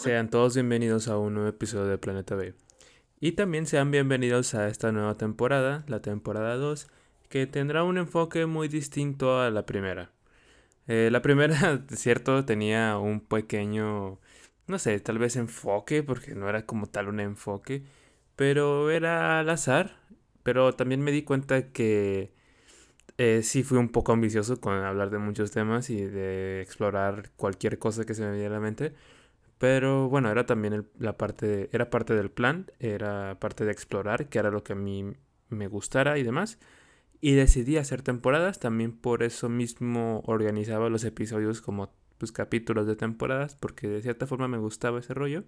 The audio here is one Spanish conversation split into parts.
Sean todos bienvenidos a un nuevo episodio de Planeta B. Y también sean bienvenidos a esta nueva temporada, la temporada 2, que tendrá un enfoque muy distinto a la primera. Eh, la primera, cierto, tenía un pequeño, no sé, tal vez enfoque, porque no era como tal un enfoque, pero era al azar. Pero también me di cuenta que eh, sí fui un poco ambicioso con hablar de muchos temas y de explorar cualquier cosa que se me viniera a la mente. Pero bueno, era también la parte, era parte del plan, era parte de explorar, que era lo que a mí me gustara y demás. Y decidí hacer temporadas, también por eso mismo organizaba los episodios como pues, capítulos de temporadas, porque de cierta forma me gustaba ese rollo.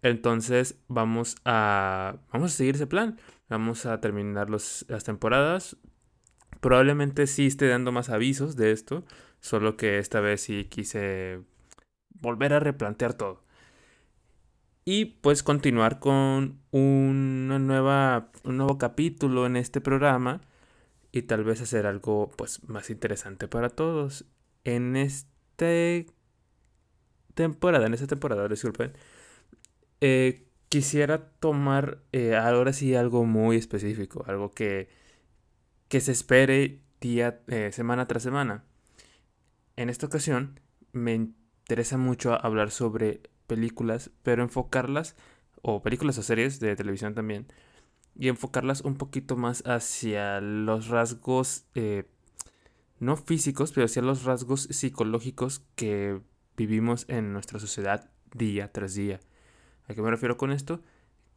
Entonces vamos a, vamos a seguir ese plan. Vamos a terminar los, las temporadas. Probablemente sí esté dando más avisos de esto, solo que esta vez sí quise volver a replantear todo. Y pues continuar con una nueva, un nuevo capítulo en este programa y tal vez hacer algo pues más interesante para todos. En esta temporada, en esta temporada, disculpen, eh, quisiera tomar eh, ahora sí algo muy específico, algo que, que se espere día, eh, semana tras semana. En esta ocasión me interesa mucho hablar sobre películas, pero enfocarlas, o películas o series de televisión también, y enfocarlas un poquito más hacia los rasgos, eh, no físicos, pero hacia los rasgos psicológicos que vivimos en nuestra sociedad día tras día. ¿A qué me refiero con esto?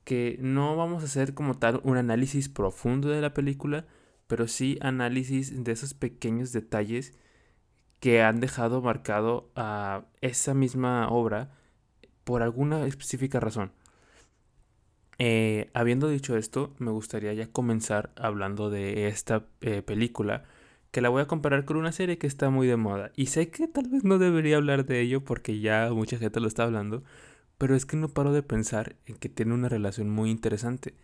Que no vamos a hacer como tal un análisis profundo de la película, pero sí análisis de esos pequeños detalles que han dejado marcado a esa misma obra por alguna específica razón. Eh, habiendo dicho esto, me gustaría ya comenzar hablando de esta eh, película, que la voy a comparar con una serie que está muy de moda. Y sé que tal vez no debería hablar de ello porque ya mucha gente lo está hablando, pero es que no paro de pensar en que tiene una relación muy interesante.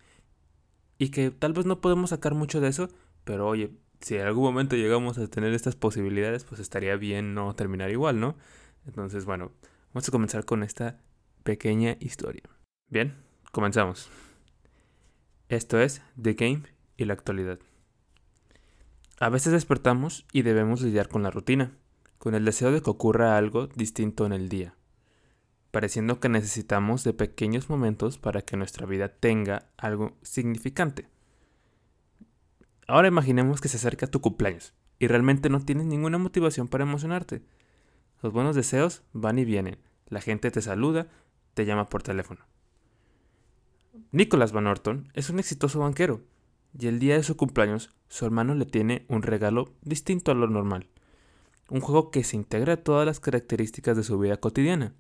Y que tal vez no podemos sacar mucho de eso, pero oye, si en algún momento llegamos a tener estas posibilidades, pues estaría bien no terminar igual, ¿no? Entonces, bueno, vamos a comenzar con esta pequeña historia. Bien, comenzamos. Esto es The Game y la actualidad. A veces despertamos y debemos lidiar con la rutina, con el deseo de que ocurra algo distinto en el día, pareciendo que necesitamos de pequeños momentos para que nuestra vida tenga algo significante. Ahora imaginemos que se acerca tu cumpleaños y realmente no tienes ninguna motivación para emocionarte. Los buenos deseos van y vienen. La gente te saluda, te llama por teléfono. Nicholas Van Orton es un exitoso banquero y el día de su cumpleaños su hermano le tiene un regalo distinto a lo normal. Un juego que se integra a todas las características de su vida cotidiana,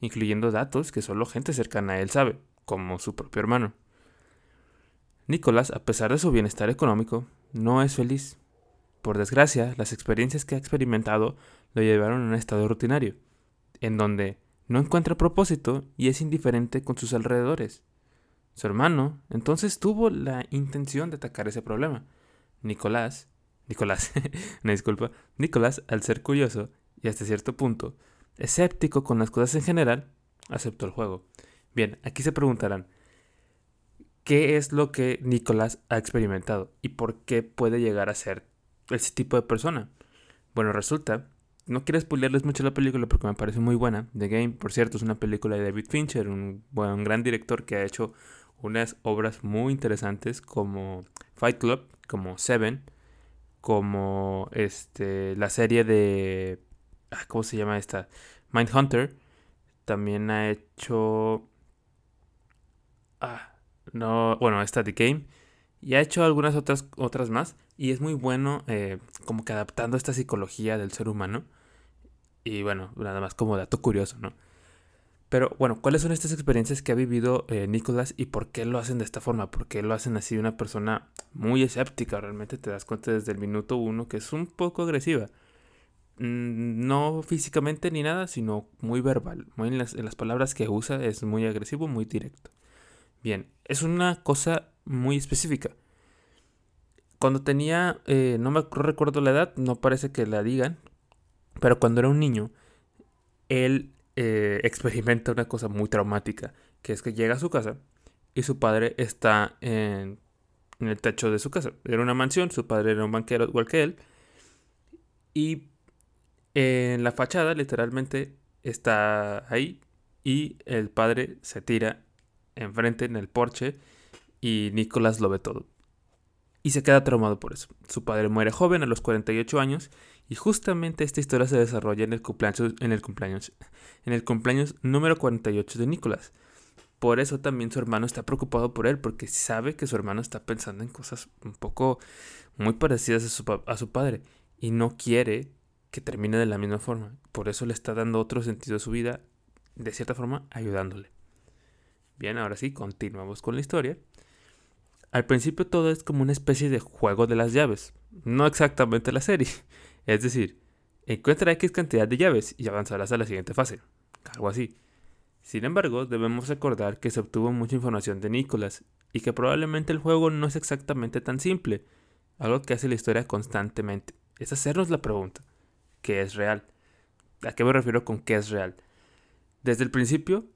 incluyendo datos que solo gente cercana a él sabe, como su propio hermano. Nicolás, a pesar de su bienestar económico, no es feliz. Por desgracia, las experiencias que ha experimentado lo llevaron a un estado rutinario, en donde no encuentra propósito y es indiferente con sus alrededores. Su hermano entonces tuvo la intención de atacar ese problema. Nicolás, Nicolás, me disculpa, Nicolás, al ser curioso y hasta cierto punto escéptico con las cosas en general, aceptó el juego. Bien, aquí se preguntarán, qué es lo que Nicolás ha experimentado y por qué puede llegar a ser ese tipo de persona. Bueno, resulta, no quiero spoilerles mucho la película porque me parece muy buena. The Game, por cierto, es una película de David Fincher, un, un gran director que ha hecho unas obras muy interesantes como Fight Club, como Seven, como este, la serie de... Ah, ¿Cómo se llama esta? Mindhunter. También ha hecho... Ah, no, bueno, The Game. Y ha hecho algunas otras, otras más. Y es muy bueno eh, como que adaptando esta psicología del ser humano. Y bueno, nada más como dato curioso, ¿no? Pero bueno, ¿cuáles son estas experiencias que ha vivido eh, Nicolás y por qué lo hacen de esta forma? ¿Por qué lo hacen así una persona muy escéptica? Realmente te das cuenta desde el minuto uno que es un poco agresiva. Mm, no físicamente ni nada, sino muy verbal. Muy en las palabras que usa es muy agresivo, muy directo. Bien, es una cosa muy específica. Cuando tenía, eh, no me recuerdo la edad, no parece que la digan, pero cuando era un niño, él eh, experimenta una cosa muy traumática, que es que llega a su casa y su padre está en, en el techo de su casa. Era una mansión, su padre era un banquero igual que él. Y en la fachada, literalmente, está ahí. Y el padre se tira enfrente en el porche. Y Nicolás lo ve todo. Y se queda traumado por eso. Su padre muere joven a los 48 años. Y justamente esta historia se desarrolla en el cumpleaños, en el cumpleaños, en el cumpleaños número 48 de Nicolás. Por eso también su hermano está preocupado por él, porque sabe que su hermano está pensando en cosas un poco muy parecidas a su, a su padre y no quiere que termine de la misma forma. Por eso le está dando otro sentido a su vida, de cierta forma ayudándole. Bien, ahora sí, continuamos con la historia. Al principio todo es como una especie de juego de las llaves, no exactamente la serie. Es decir, encuentra X cantidad de llaves y avanzarás a la siguiente fase. Algo así. Sin embargo, debemos recordar que se obtuvo mucha información de Nicholas y que probablemente el juego no es exactamente tan simple, algo que hace la historia constantemente. Es hacernos la pregunta, ¿qué es real? ¿A qué me refiero con qué es real? Desde el principio,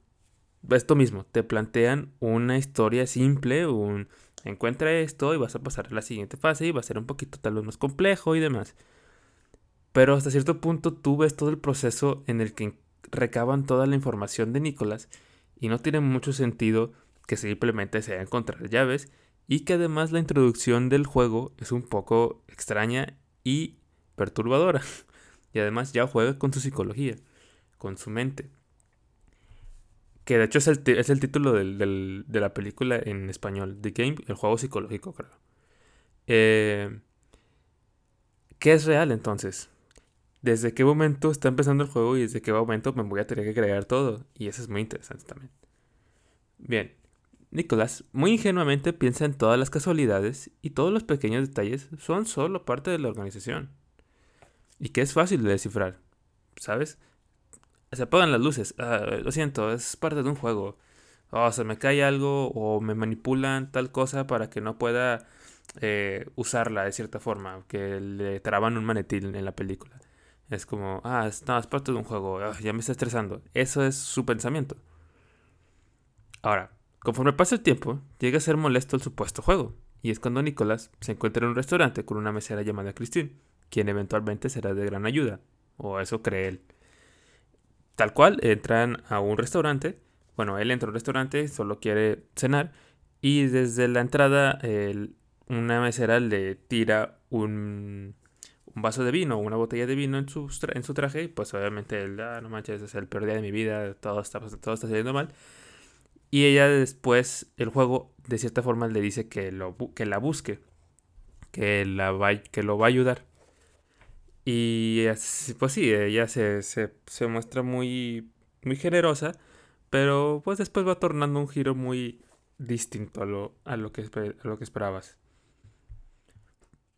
esto mismo, te plantean una historia simple, un encuentra esto y vas a pasar a la siguiente fase y va a ser un poquito tal vez más complejo y demás. Pero hasta cierto punto tú ves todo el proceso en el que recaban toda la información de Nicolás y no tiene mucho sentido que simplemente sea encontrar llaves y que además la introducción del juego es un poco extraña y perturbadora. Y además ya juega con su psicología, con su mente. Que de hecho es el, es el título de la película en español, The Game, el juego psicológico, creo. Eh, ¿Qué es real entonces? desde qué momento está empezando el juego y desde qué momento me voy a tener que crear todo. Y eso es muy interesante también. Bien, Nicolás muy ingenuamente piensa en todas las casualidades y todos los pequeños detalles son solo parte de la organización. Y que es fácil de descifrar, ¿sabes? Se apagan las luces. Ah, lo siento, es parte de un juego. O se me cae algo o me manipulan tal cosa para que no pueda eh, usarla de cierta forma, que le traban un manetín en la película. Es como, ah, es, parte de un juego, ah, ya me está estresando. Eso es su pensamiento. Ahora, conforme pasa el tiempo, llega a ser molesto el supuesto juego. Y es cuando Nicolás se encuentra en un restaurante con una mesera llamada Christine, quien eventualmente será de gran ayuda. O eso cree él. Tal cual, entran a un restaurante. Bueno, él entra a un restaurante, solo quiere cenar. Y desde la entrada, una mesera le tira un, un vaso de vino una botella de vino en su, en su traje y pues obviamente él, ah, no manches, es el peor día de mi vida, todo está, todo está saliendo mal. Y ella después, el juego de cierta forma le dice que, lo, que la busque, que, la que lo va a ayudar. Y pues sí, ella se, se, se muestra muy, muy generosa, pero pues después va tornando un giro muy distinto a lo, a lo, que, a lo que esperabas.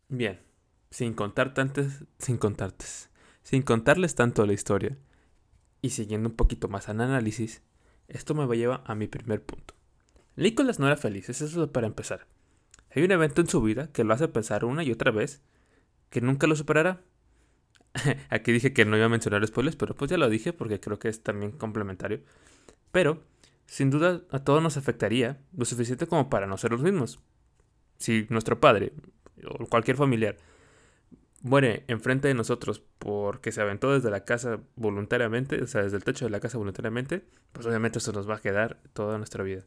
Bien, sin contar tantas, sin contartes, sin contarles tanto la historia, y siguiendo un poquito más al análisis, esto me lleva a mi primer punto. Nicholas no era feliz, eso es para empezar. Hay un evento en su vida que lo hace pensar una y otra vez que nunca lo superará. Aquí dije que no iba a mencionar spoilers, pero pues ya lo dije porque creo que es también complementario. Pero, sin duda, a todos nos afectaría lo suficiente como para no ser los mismos. Si nuestro padre o cualquier familiar muere enfrente de nosotros porque se aventó desde la casa voluntariamente, o sea, desde el techo de la casa voluntariamente, pues obviamente eso nos va a quedar toda nuestra vida.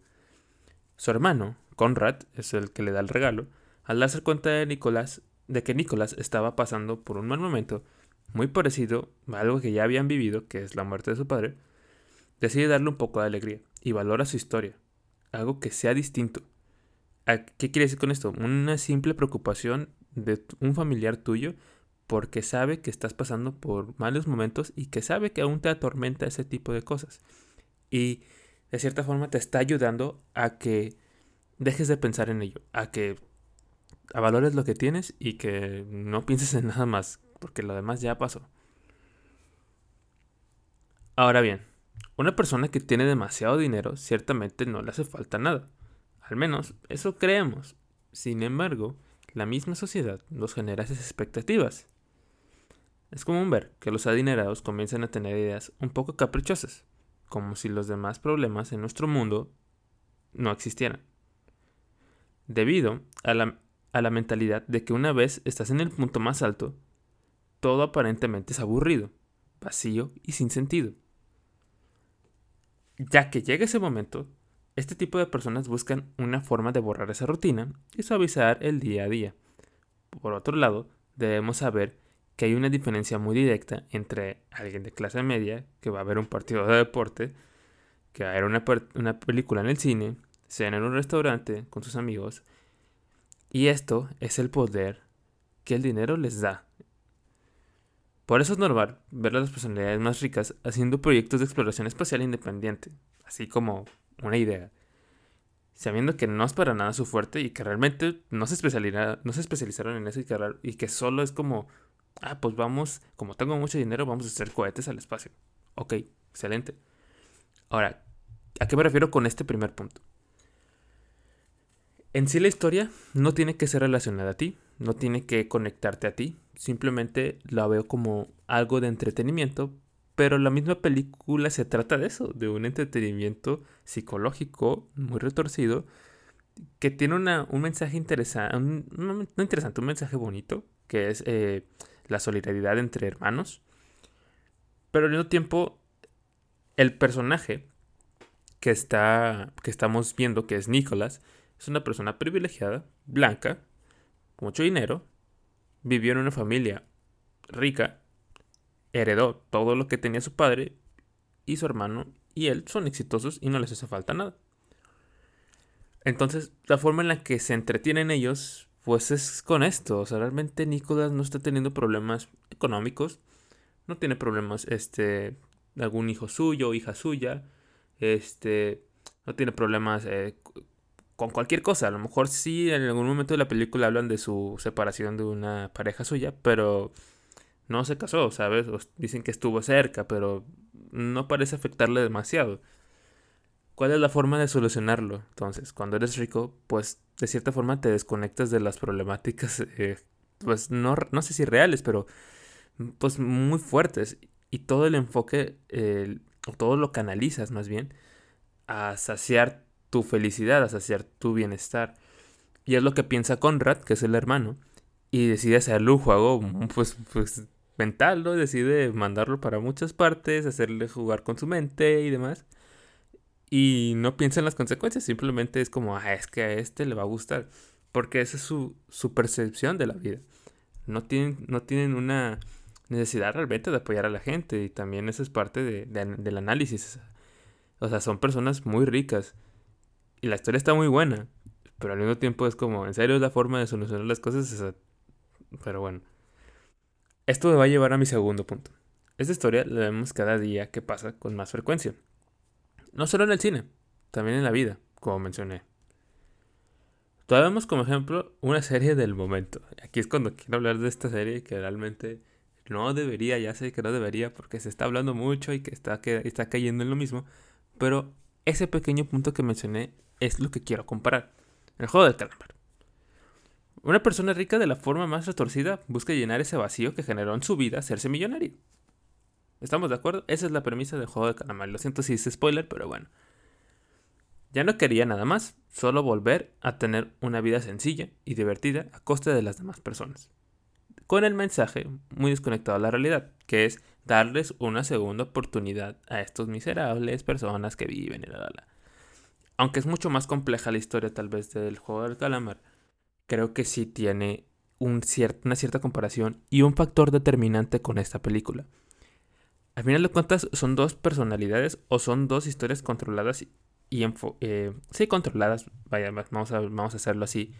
Su hermano, Conrad, es el que le da el regalo, al darse cuenta de Nicolás, de que Nicolás estaba pasando por un mal momento, muy parecido a algo que ya habían vivido, que es la muerte de su padre, decide darle un poco de alegría y valora su historia, algo que sea distinto. ¿Qué quiere decir con esto? Una simple preocupación de un familiar tuyo porque sabe que estás pasando por malos momentos y que sabe que aún te atormenta ese tipo de cosas. Y de cierta forma te está ayudando a que dejes de pensar en ello, a que valores lo que tienes y que no pienses en nada más, porque lo demás ya pasó. Ahora bien, una persona que tiene demasiado dinero ciertamente no le hace falta nada. Al menos eso creemos. Sin embargo, la misma sociedad nos genera esas expectativas. Es común ver que los adinerados comienzan a tener ideas un poco caprichosas, como si los demás problemas en nuestro mundo no existieran. Debido a la, a la mentalidad de que una vez estás en el punto más alto, todo aparentemente es aburrido, vacío y sin sentido. Ya que llega ese momento, este tipo de personas buscan una forma de borrar esa rutina y suavizar el día a día. Por otro lado, debemos saber que hay una diferencia muy directa entre alguien de clase media que va a ver un partido de deporte, que va a ver una, una película en el cine, cena en un restaurante con sus amigos, y esto es el poder que el dinero les da. Por eso es normal ver a las personalidades más ricas haciendo proyectos de exploración espacial independiente, así como una idea, sabiendo que no es para nada su fuerte y que realmente no se, especializaron en eso y que, y que solo es como, ah, pues vamos, como tengo mucho dinero, vamos a hacer cohetes al espacio. Ok, excelente. Ahora, ¿a qué me refiero con este primer punto? En sí la historia no tiene que ser relacionada a ti, no tiene que conectarte a ti, simplemente la veo como algo de entretenimiento, pero la misma película se trata de eso, de un entretenimiento psicológico muy retorcido que tiene una, un mensaje interesante, no interesante, un mensaje bonito, que es eh, la solidaridad entre hermanos, pero al mismo tiempo el personaje que, está, que estamos viendo, que es Nicholas, es una persona privilegiada, blanca, mucho dinero, vivió en una familia rica, heredó todo lo que tenía su padre y su hermano y él son exitosos y no les hace falta nada. Entonces, la forma en la que se entretienen ellos, pues es con esto. O sea, realmente Nicolás no está teniendo problemas económicos. No tiene problemas, este, algún hijo suyo hija suya. Este, no tiene problemas eh, con cualquier cosa. A lo mejor sí en algún momento de la película hablan de su separación de una pareja suya, pero no se casó, ¿sabes? dicen que estuvo cerca, pero no parece afectarle demasiado. ¿Cuál es la forma de solucionarlo? Entonces, cuando eres rico, pues de cierta forma te desconectas de las problemáticas, eh, pues no, no sé si reales, pero pues muy fuertes. Y todo el enfoque, o todo lo canalizas más bien, a saciar tu felicidad, a saciar tu bienestar. Y es lo que piensa Conrad, que es el hermano, y decide hacerle un juego pues, pues mental, ¿no? Decide mandarlo para muchas partes, hacerle jugar con su mente y demás. Y no piensa en las consecuencias, simplemente es como, ah, es que a este le va a gustar. Porque esa es su, su percepción de la vida. No tienen, no tienen una necesidad realmente de apoyar a la gente. Y también eso es parte de, del análisis. O sea, son personas muy ricas y la historia está muy buena, pero al mismo tiempo es como, en serio es la forma de solucionar las cosas. Pero bueno. Esto me va a llevar a mi segundo punto. Esta historia la vemos cada día que pasa con más frecuencia. No solo en el cine, también en la vida, como mencioné. Todavía vemos como ejemplo una serie del momento. Aquí es cuando quiero hablar de esta serie que realmente no debería, ya sé que no debería porque se está hablando mucho y que está, que está cayendo en lo mismo, pero ese pequeño punto que mencioné es lo que quiero comparar. El juego del calamar. Una persona rica de la forma más retorcida busca llenar ese vacío que generó en su vida hacerse millonario. ¿Estamos de acuerdo? Esa es la premisa del juego del calamar. Lo siento si es spoiler, pero bueno. Ya no quería nada más, solo volver a tener una vida sencilla y divertida a costa de las demás personas. Con el mensaje muy desconectado a la realidad, que es darles una segunda oportunidad a estos miserables personas que viven y la la la aunque es mucho más compleja la historia tal vez del juego del calamar, creo que sí tiene un una cierta comparación y un factor determinante con esta película. Al final de cuentas son dos personalidades o son dos historias controladas y eh, sí controladas, vaya, vamos a, vamos a hacerlo así,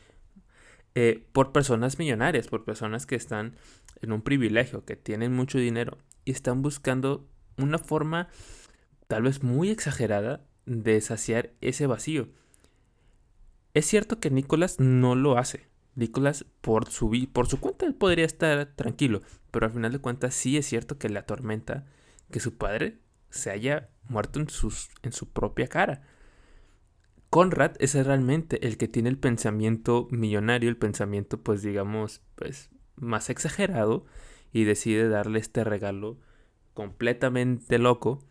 eh, por personas millonarias, por personas que están en un privilegio, que tienen mucho dinero y están buscando una forma tal vez muy exagerada de saciar ese vacío. Es cierto que Nicolás no lo hace. Nicolás por su, por su cuenta él podría estar tranquilo, pero al final de cuentas sí es cierto que le atormenta que su padre se haya muerto en, sus, en su propia cara. Conrad es realmente el que tiene el pensamiento millonario, el pensamiento pues digamos pues más exagerado y decide darle este regalo completamente loco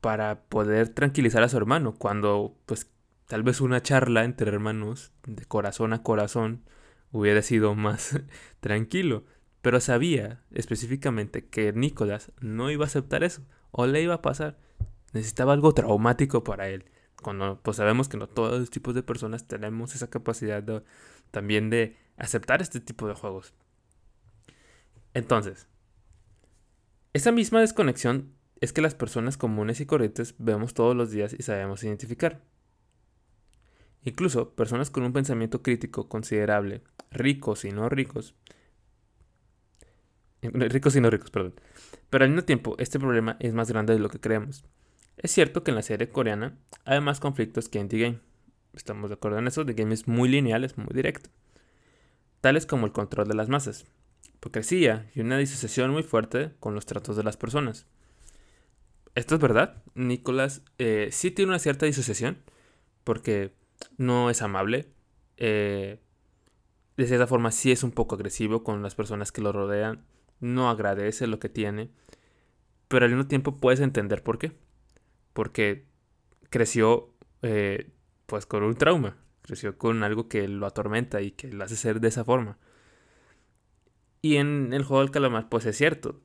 para poder tranquilizar a su hermano cuando pues tal vez una charla entre hermanos de corazón a corazón hubiera sido más tranquilo, pero sabía específicamente que Nicolás no iba a aceptar eso o le iba a pasar. Necesitaba algo traumático para él. Cuando pues sabemos que no todos los tipos de personas tenemos esa capacidad también de aceptar este tipo de juegos. Entonces, esa misma desconexión es que las personas comunes y corrientes vemos todos los días y sabemos identificar. Incluso personas con un pensamiento crítico considerable, ricos y no ricos, eh, ricos y no ricos, perdón. Pero al mismo tiempo, este problema es más grande de lo que creemos. Es cierto que en la serie coreana hay más conflictos que en The Game. Estamos de acuerdo en eso, The Game es muy lineal, es muy directo. Tales como el control de las masas, hipocresía y una disociación muy fuerte con los tratos de las personas. Esto es verdad, Nicolás eh, sí tiene una cierta disociación, porque no es amable, eh, de cierta forma sí es un poco agresivo con las personas que lo rodean, no agradece lo que tiene, pero al mismo tiempo puedes entender por qué. Porque creció eh, pues con un trauma, creció con algo que lo atormenta y que lo hace ser de esa forma. Y en el juego del calamar pues es cierto,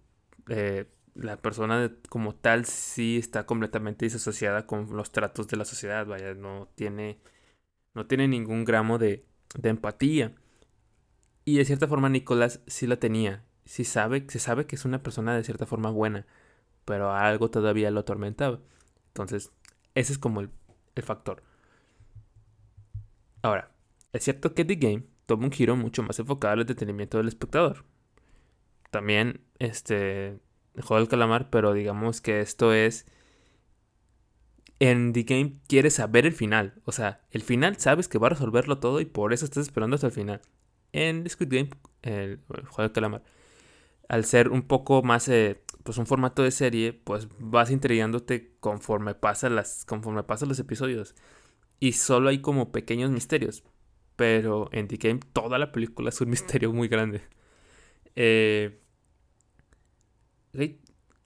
eh, la persona como tal sí está completamente disasociada con los tratos de la sociedad, vaya, no tiene, no tiene ningún gramo de, de empatía. Y de cierta forma Nicolás sí la tenía, sí sabe, se sabe que es una persona de cierta forma buena, pero algo todavía lo atormentaba. Entonces, ese es como el, factor. Ahora, es cierto que The Game toma un giro mucho más enfocado al entretenimiento del espectador. También, este, juego del calamar, pero digamos que esto es... En The Game quieres saber el final. O sea, el final sabes que va a resolverlo todo y por eso estás esperando hasta el final. En Squid Game, el, el juego del calamar, al ser un poco más, eh, pues un formato de serie, pues vas intrigándote conforme pasan las, conforme pasan los episodios. Y solo hay como pequeños misterios. Pero en The Game toda la película es un misterio muy grande. Eh,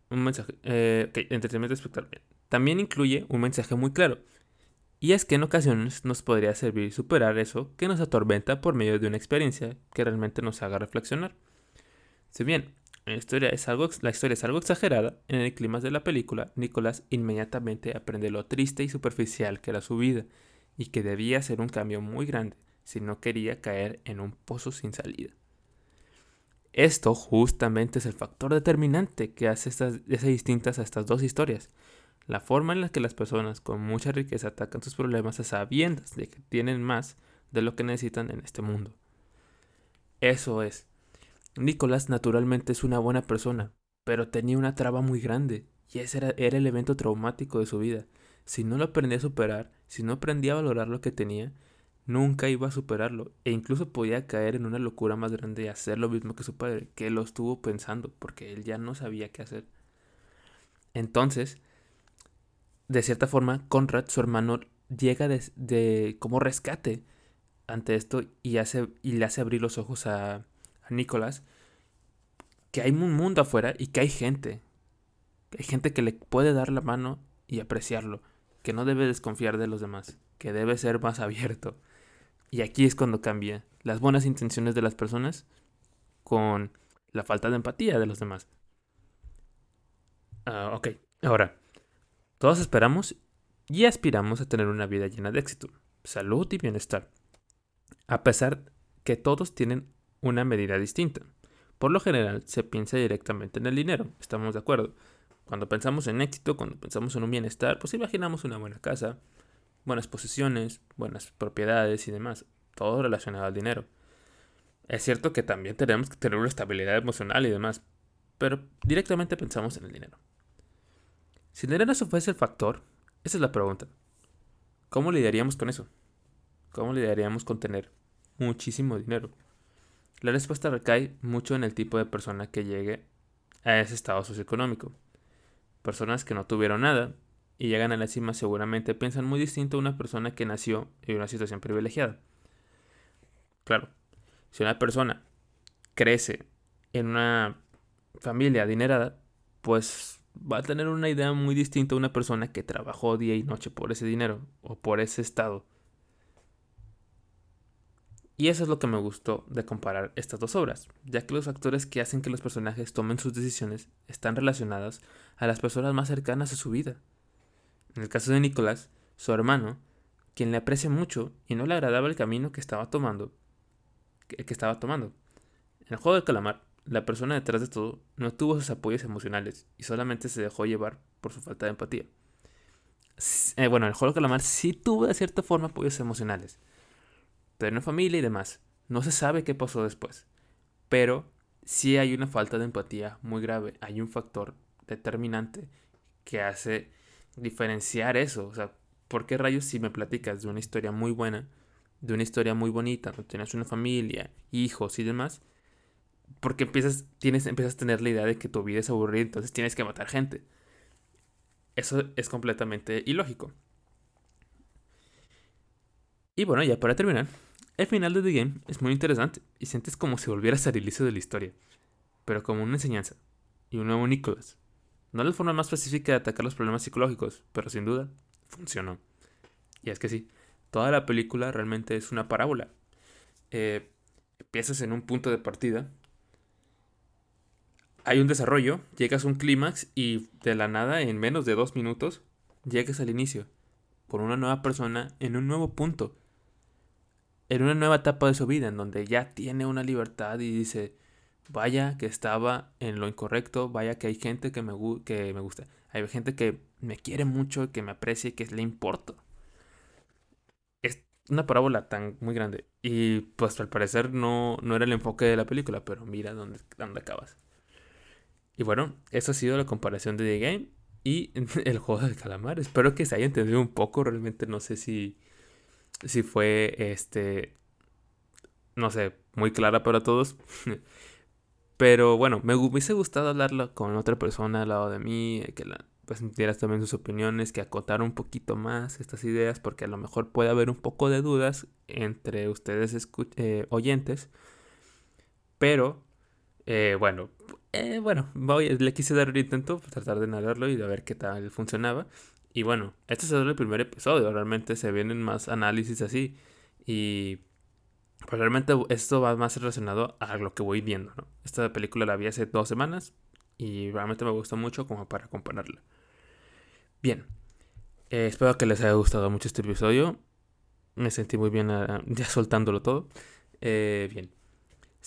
un mensaje. Eh, entretenimiento espectacular. También incluye un mensaje muy claro. Y es que en ocasiones nos podría servir superar eso que nos atormenta por medio de una experiencia que realmente nos haga reflexionar. Si bien la historia, es algo, exagerada, en el clima de la película, Nicolás inmediatamente aprende lo triste y superficial que era su vida y que debía ser un cambio muy grande si no quería caer en un pozo sin salida. Esto justamente es el factor determinante que hace, estas, distintas a estas dos historias. La forma en la que las personas con mucha riqueza atacan sus problemas a sabiendas de que tienen más de lo que necesitan en este mundo. Eso es, Nicolás naturalmente es una buena persona, pero tenía una traba muy grande, y ese era, el evento traumático de su vida. Si no lo aprendía a superar, si no aprendía a valorar lo que tenía, nunca iba a superarlo, e incluso podía caer en una locura más grande y hacer lo mismo que su padre, que lo estuvo pensando, porque él ya no sabía qué hacer. Entonces, de cierta forma, Conrad, su hermano, llega de, como rescate ante esto y, hace, y le hace abrir los ojos a, Nicolás que hay un mundo afuera y que hay gente. Hay gente que le puede dar la mano y apreciarlo, que no debe desconfiar de los demás, que debe ser más abierto. Y aquí es cuando cambia las buenas intenciones de las personas con la falta de empatía de los demás. Ah, ok, ahora, todos esperamos y aspiramos a tener una vida llena de éxito, salud y bienestar. A pesar que todos tienen una medida distinta. Por lo general se piensa directamente en el dinero, estamos de acuerdo. Cuando pensamos en éxito, cuando pensamos en un bienestar, pues imaginamos una buena casa, buenas posesiones, buenas propiedades y demás, todo relacionado al dinero. Es cierto que también tenemos que tener una estabilidad emocional y demás, pero directamente pensamos en el dinero. Si el dinero fuese el factor, esa es la pregunta. ¿Cómo lidiaríamos con eso? ¿Cómo lidiaríamos con tener muchísimo dinero? La respuesta recae mucho en el tipo de persona que llegue a ese estado socioeconómico. Personas que no tuvieron nada y llegan a la cima seguramente piensan muy distinto a una persona que nació en una situación privilegiada. Claro, si una persona crece en una familia adinerada, pues va a tener una idea muy distinta a una persona que trabajó día y noche por ese dinero o por ese estado. Y eso es lo que me gustó de comparar estas dos obras, ya que los factores que hacen que los personajes tomen sus decisiones están relacionados a las personas más cercanas a su vida. En el caso de Nicolás, su hermano, quien le aprecia mucho y no le agradaba el camino que estaba tomando, que, estaba tomando. En el juego del calamar, la persona detrás de todo no tuvo sus apoyos emocionales y solamente se dejó llevar por su falta de empatía. Eh, bueno, en el juego del calamar sí tuvo de cierta forma apoyos emocionales, tener familia y demás. No se sabe qué pasó después. Pero sí hay una falta de empatía muy grave. Hay un factor determinante que hace diferenciar eso. O sea, ¿por qué rayos si me platicas de una historia muy buena, de una historia muy bonita, donde tienes una familia, hijos y demás? Porque empiezas, tienes, empiezas a tener la idea de que tu vida es aburrida, entonces tienes que matar gente. Eso es completamente ilógico. Y bueno, ya para terminar, el final de The Game es muy interesante y sientes como si volvieras al inicio de la historia, pero como una enseñanza y un nuevo Nicholas. No es la forma más específica de atacar los problemas psicológicos, pero sin duda funcionó. Y es que sí, toda la película realmente es una parábola. Eh, empiezas en un punto de partida, hay un desarrollo, llegas a un clímax y de la nada, en menos de dos minutos, llegas al inicio, con una nueva persona en un nuevo punto en una nueva etapa de su vida, en donde ya tiene una libertad y dice, vaya que estaba en lo incorrecto, vaya que hay gente que me, que me gusta, hay gente que me quiere mucho, que me aprecia y que le importa. Es una parábola tan muy grande. Y pues al parecer no, no era el enfoque de la película, pero mira dónde, dónde acabas. Y bueno, eso ha sido la comparación de The Game y el juego del calamar. Espero que se haya entendido un poco, realmente no sé si si fue, este, no sé, muy clara para todos. Pero bueno, me hubiese gustado hablarlo con otra persona al lado de mí, que la, pues también sus opiniones, que acotara un poquito más estas ideas, porque a lo mejor puede haber un poco de dudas entre ustedes eh, oyentes. Pero, eh, bueno, eh, bueno, voy, le quise dar un intento, tratar de narrarlo y de ver qué tal funcionaba. Y bueno, este es el primer episodio, realmente se vienen más análisis así. Y pues realmente esto va más relacionado a lo que voy viendo, ¿no? Esta película la vi hace dos semanas y realmente me gustó mucho como para compararla. Bien, eh, espero que les haya gustado mucho este episodio. Me sentí muy bien ah, ya soltándolo todo. Eh, bien,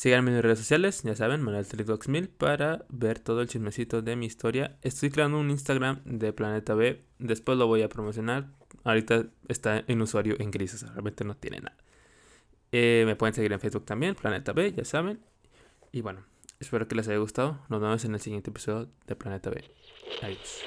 Síganme en mis redes sociales, ya saben, Manuel 1000 para ver todo el chismecito de mi historia. Estoy creando un Instagram de Planeta B, después lo voy a promocionar. Ahorita está en usuario en gris, realmente no tiene nada. Eh, me pueden seguir en Facebook también, Planeta B, ya saben. Y bueno, espero que les haya gustado. Nos vemos en el siguiente episodio de Planeta B. Adiós.